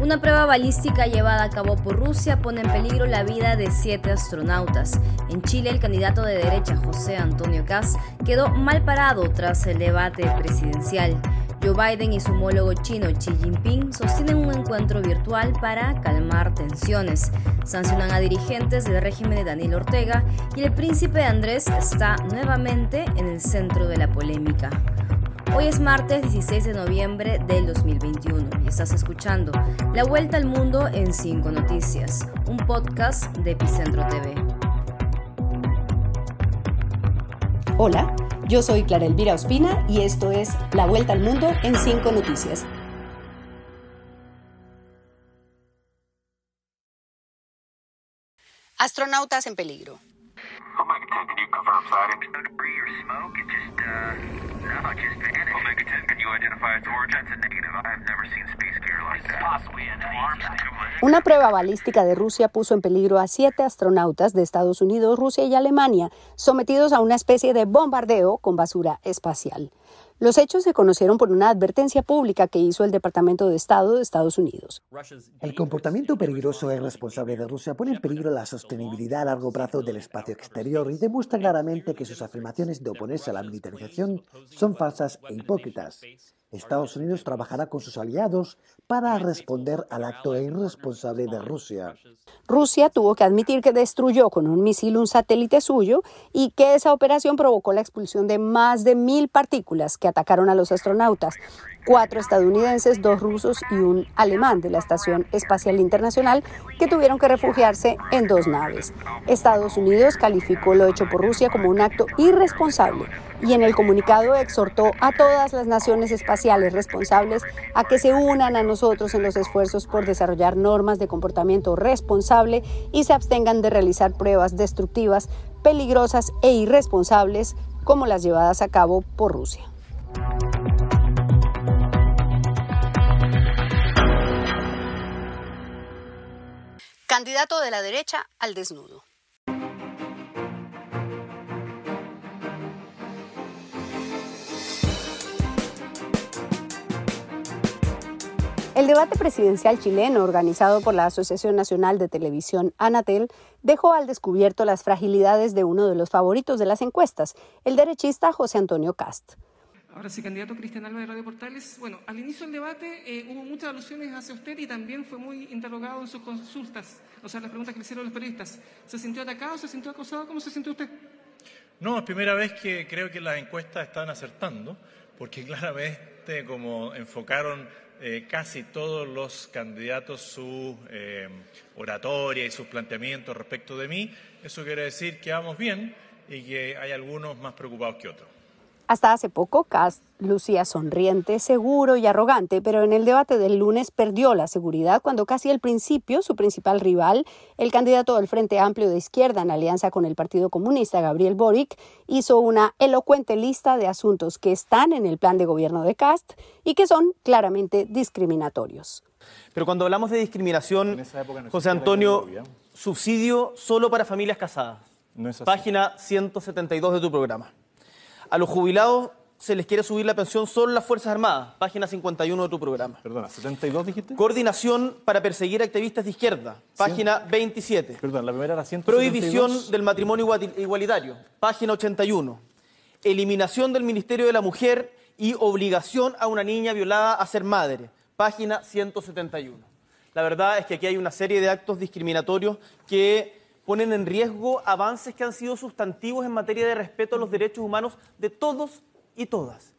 Una prueba balística llevada a cabo por Rusia pone en peligro la vida de siete astronautas. En Chile, el candidato de derecha José Antonio Kass quedó mal parado tras el debate presidencial. Joe Biden y su homólogo chino Xi Jinping sostienen un encuentro virtual para calmar tensiones. Sancionan a dirigentes del régimen de Daniel Ortega y el príncipe Andrés está nuevamente en el centro de la polémica. Hoy es martes 16 de noviembre del 2021 y estás escuchando La Vuelta al Mundo en 5 Noticias, un podcast de Epicentro TV. Hola. Yo soy Clara Elvira Ospina y esto es La Vuelta al Mundo en 5 Noticias. Astronautas en peligro. Omega 10, can you confirm sighting? Debris or smoke? It just, no, just vanished. Omega 10, can you identify its origin? That's a negative. I've never seen space gear like that. Possibly an Una prueba balística de Rusia puso en peligro a siete astronautas de Estados Unidos, Rusia y Alemania, sometidos a una especie de bombardeo con basura espacial. Los hechos se conocieron por una advertencia pública que hizo el Departamento de Estado de Estados Unidos. El comportamiento peligroso e irresponsable de Rusia pone en peligro la sostenibilidad a largo plazo del espacio exterior y demuestra claramente que sus afirmaciones de oponerse a la militarización son falsas e hipócritas. Estados Unidos trabajará con sus aliados para responder al acto irresponsable de Rusia. Rusia tuvo que admitir que destruyó con un misil un satélite suyo y que esa operación provocó la expulsión de más de mil partículas que atacaron a los astronautas, cuatro estadounidenses, dos rusos y un alemán de la Estación Espacial Internacional que tuvieron que refugiarse en dos naves. Estados Unidos calificó lo hecho por Rusia como un acto irresponsable y en el comunicado exhortó a todas las naciones espaciales responsables a que se unan a nosotros en los esfuerzos por desarrollar normas de comportamiento responsable y se abstengan de realizar pruebas destructivas, peligrosas e irresponsables como las llevadas a cabo por Rusia. Candidato de la derecha al desnudo. El debate presidencial chileno, organizado por la Asociación Nacional de Televisión Anatel, dejó al descubierto las fragilidades de uno de los favoritos de las encuestas, el derechista José Antonio Cast. Ahora sí, candidato Cristian Alba de Radio Portales. Bueno, al inicio del debate eh, hubo muchas alusiones hacia usted y también fue muy interrogado en sus consultas, o sea, las preguntas que le hicieron los periodistas. ¿Se sintió atacado? ¿Se sintió acosado? ¿Cómo se sintió usted? No, es primera vez que creo que las encuestas están acertando, porque claramente como enfocaron eh, casi todos los candidatos su eh, oratoria y sus planteamientos respecto de mí. Eso quiere decir que vamos bien y que hay algunos más preocupados que otros. Hasta hace poco, Cast lucía sonriente, seguro y arrogante, pero en el debate del lunes perdió la seguridad cuando casi al principio su principal rival, el candidato del Frente Amplio de Izquierda en alianza con el Partido Comunista, Gabriel Boric, hizo una elocuente lista de asuntos que están en el plan de gobierno de Cast y que son claramente discriminatorios. Pero cuando hablamos de discriminación, José Antonio, subsidio solo para familias casadas. Página 172 de tu programa. A los jubilados se les quiere subir la pensión solo las Fuerzas Armadas, página 51 de tu programa. Perdona, ¿72 dijiste? Coordinación para perseguir activistas de izquierda, página 27. Perdón, la primera era 172. Prohibición del matrimonio igualitario, página 81. Eliminación del Ministerio de la Mujer y obligación a una niña violada a ser madre, página 171. La verdad es que aquí hay una serie de actos discriminatorios que ponen en riesgo avances que han sido sustantivos en materia de respeto a los derechos humanos de todos y todas.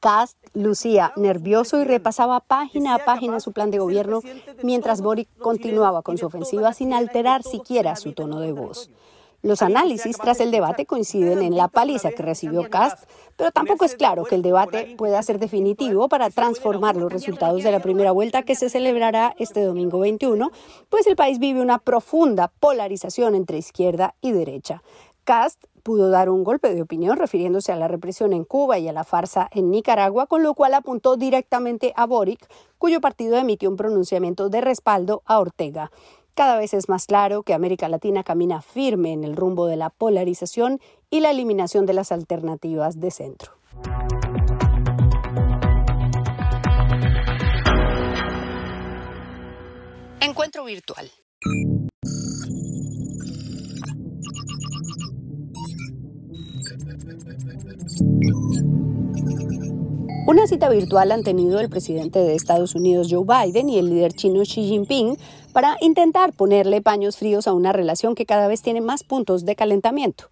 Cast lucía nervioso y repasaba página a página su plan de gobierno mientras Boric continuaba con su ofensiva sin alterar siquiera su tono de voz. Los análisis tras el debate coinciden en la paliza que recibió Cast, pero tampoco es claro que el debate pueda ser definitivo para transformar los resultados de la primera vuelta que se celebrará este domingo 21, pues el país vive una profunda polarización entre izquierda y derecha. Cast pudo dar un golpe de opinión refiriéndose a la represión en Cuba y a la farsa en Nicaragua, con lo cual apuntó directamente a Boric, cuyo partido emitió un pronunciamiento de respaldo a Ortega. Cada vez es más claro que América Latina camina firme en el rumbo de la polarización y la eliminación de las alternativas de centro. Encuentro virtual. Una cita virtual han tenido el presidente de Estados Unidos Joe Biden y el líder chino Xi Jinping para intentar ponerle paños fríos a una relación que cada vez tiene más puntos de calentamiento.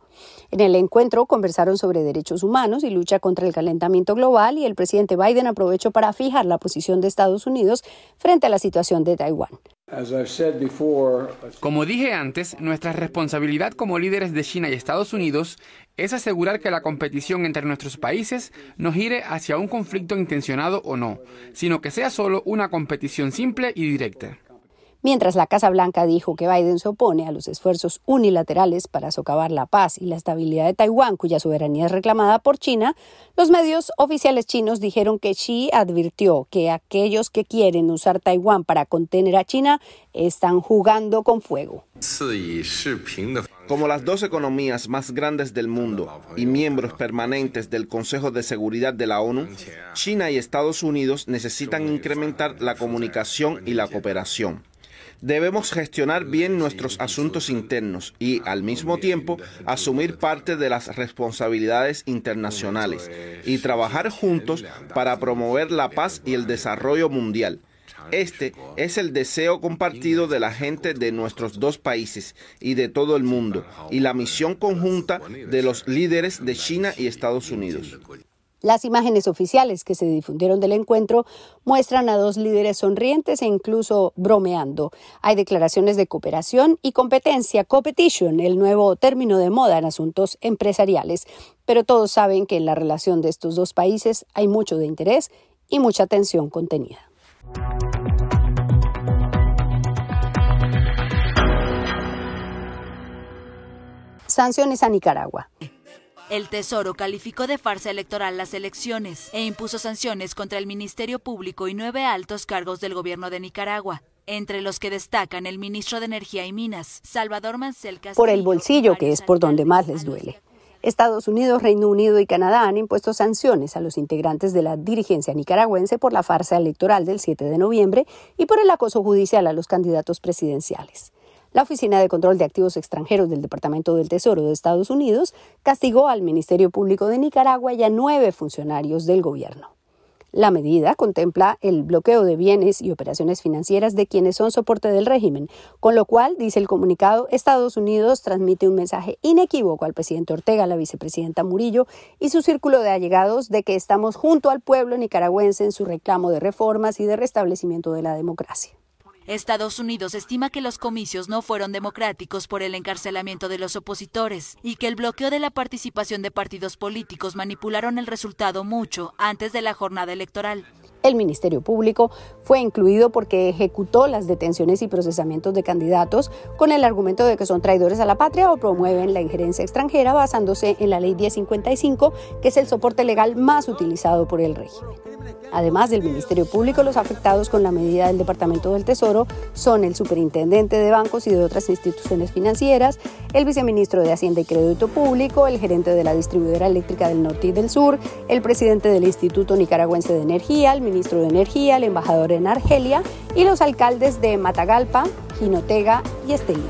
En el encuentro conversaron sobre derechos humanos y lucha contra el calentamiento global y el presidente Biden aprovechó para fijar la posición de Estados Unidos frente a la situación de Taiwán. Como dije antes, nuestra responsabilidad como líderes de China y Estados Unidos es asegurar que la competición entre nuestros países no gire hacia un conflicto intencionado o no, sino que sea solo una competición simple y directa. Mientras la Casa Blanca dijo que Biden se opone a los esfuerzos unilaterales para socavar la paz y la estabilidad de Taiwán, cuya soberanía es reclamada por China, los medios oficiales chinos dijeron que Xi advirtió que aquellos que quieren usar Taiwán para contener a China están jugando con fuego. Como las dos economías más grandes del mundo y miembros permanentes del Consejo de Seguridad de la ONU, China y Estados Unidos necesitan incrementar la comunicación y la cooperación. Debemos gestionar bien nuestros asuntos internos y, al mismo tiempo, asumir parte de las responsabilidades internacionales y trabajar juntos para promover la paz y el desarrollo mundial. Este es el deseo compartido de la gente de nuestros dos países y de todo el mundo, y la misión conjunta de los líderes de China y Estados Unidos. Las imágenes oficiales que se difundieron del encuentro muestran a dos líderes sonrientes e incluso bromeando. Hay declaraciones de cooperación y competencia, competition, el nuevo término de moda en asuntos empresariales. Pero todos saben que en la relación de estos dos países hay mucho de interés y mucha tensión contenida. Sanciones a Nicaragua. El Tesoro calificó de farsa electoral las elecciones e impuso sanciones contra el Ministerio Público y nueve altos cargos del gobierno de Nicaragua, entre los que destacan el ministro de Energía y Minas, Salvador Mancel Castillo. Por el bolsillo, que es por donde más les duele. Estados Unidos, Reino Unido y Canadá han impuesto sanciones a los integrantes de la dirigencia nicaragüense por la farsa electoral del 7 de noviembre y por el acoso judicial a los candidatos presidenciales. La Oficina de Control de Activos Extranjeros del Departamento del Tesoro de Estados Unidos castigó al Ministerio Público de Nicaragua y a nueve funcionarios del gobierno. La medida contempla el bloqueo de bienes y operaciones financieras de quienes son soporte del régimen, con lo cual, dice el comunicado, Estados Unidos transmite un mensaje inequívoco al presidente Ortega, la vicepresidenta Murillo y su círculo de allegados de que estamos junto al pueblo nicaragüense en su reclamo de reformas y de restablecimiento de la democracia. Estados Unidos estima que los comicios no fueron democráticos por el encarcelamiento de los opositores y que el bloqueo de la participación de partidos políticos manipularon el resultado mucho antes de la jornada electoral. El Ministerio Público fue incluido porque ejecutó las detenciones y procesamientos de candidatos con el argumento de que son traidores a la patria o promueven la injerencia extranjera basándose en la Ley 1055, que es el soporte legal más utilizado por el régimen. Además del Ministerio Público, los afectados con la medida del Departamento del Tesoro son el superintendente de bancos y de otras instituciones financieras, el viceministro de Hacienda y Crédito Público, el gerente de la distribuidora eléctrica del Norte y del Sur, el presidente del Instituto Nicaragüense de Energía, el ministro de Energía, el embajador en Argelia y los alcaldes de Matagalpa, Jinotega y Estelí.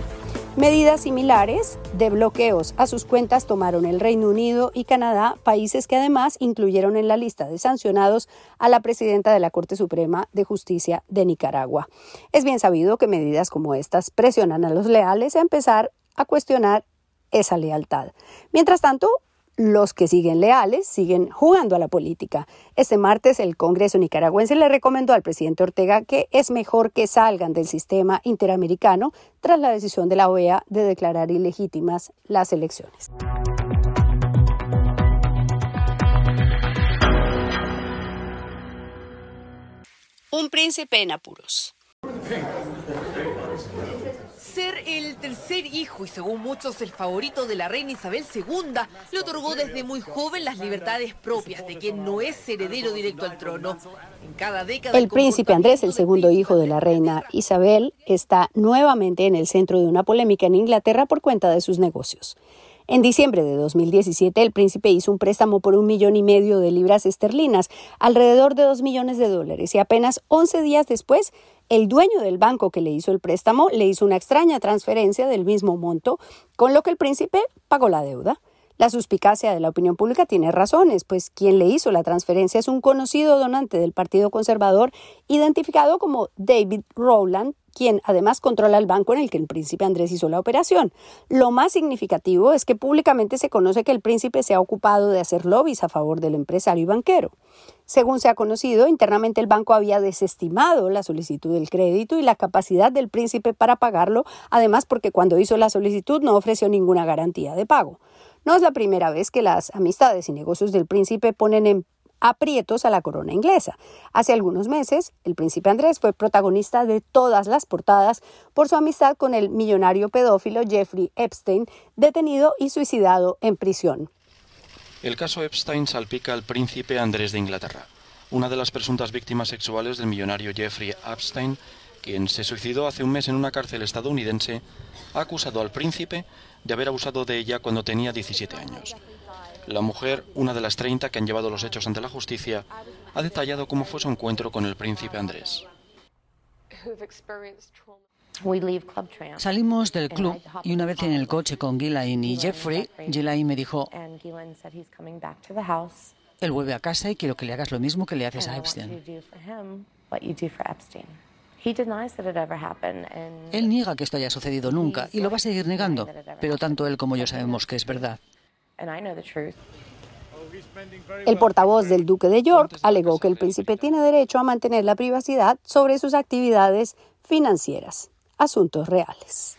Medidas similares de bloqueos a sus cuentas tomaron el Reino Unido y Canadá, países que además incluyeron en la lista de sancionados a la presidenta de la Corte Suprema de Justicia de Nicaragua. Es bien sabido que medidas como estas presionan a los leales a empezar a cuestionar esa lealtad. Mientras tanto, los que siguen leales siguen jugando a la política. Este martes el Congreso nicaragüense le recomendó al presidente Ortega que es mejor que salgan del sistema interamericano tras la decisión de la OEA de declarar ilegítimas las elecciones. Un príncipe en apuros el tercer hijo y según muchos el favorito de la reina Isabel II, le otorgó desde muy joven las libertades propias de quien no es heredero directo al trono. En cada década, el príncipe Andrés, el segundo hijo de la reina Isabel, está nuevamente en el centro de una polémica en Inglaterra por cuenta de sus negocios. En diciembre de 2017, el príncipe hizo un préstamo por un millón y medio de libras esterlinas, alrededor de dos millones de dólares, y apenas 11 días después, el dueño del banco que le hizo el préstamo le hizo una extraña transferencia del mismo monto, con lo que el príncipe pagó la deuda. La suspicacia de la opinión pública tiene razones, pues quien le hizo la transferencia es un conocido donante del Partido Conservador identificado como David Rowland, quien además controla el banco en el que el príncipe Andrés hizo la operación. Lo más significativo es que públicamente se conoce que el príncipe se ha ocupado de hacer lobbies a favor del empresario y banquero. Según se ha conocido, internamente el banco había desestimado la solicitud del crédito y la capacidad del príncipe para pagarlo, además porque cuando hizo la solicitud no ofreció ninguna garantía de pago. No es la primera vez que las amistades y negocios del príncipe ponen en aprietos a la corona inglesa. Hace algunos meses, el príncipe Andrés fue protagonista de todas las portadas por su amistad con el millonario pedófilo Jeffrey Epstein, detenido y suicidado en prisión. El caso Epstein salpica al príncipe Andrés de Inglaterra, una de las presuntas víctimas sexuales del millonario Jeffrey Epstein, quien se suicidó hace un mes en una cárcel estadounidense, ha acusado al príncipe de haber abusado de ella cuando tenía 17 años. La mujer, una de las 30 que han llevado los hechos ante la justicia, ha detallado cómo fue su encuentro con el príncipe Andrés. Salimos del club y una vez en el coche con Ghislaine y Jeffrey, Ghislaine me dijo, él vuelve a casa y quiero que le hagas lo mismo que le haces a Epstein. Él niega que esto haya sucedido nunca y lo va a seguir negando, pero tanto él como yo sabemos que es verdad. El portavoz del duque de York alegó que el príncipe tiene derecho a mantener la privacidad sobre sus actividades financieras, asuntos reales.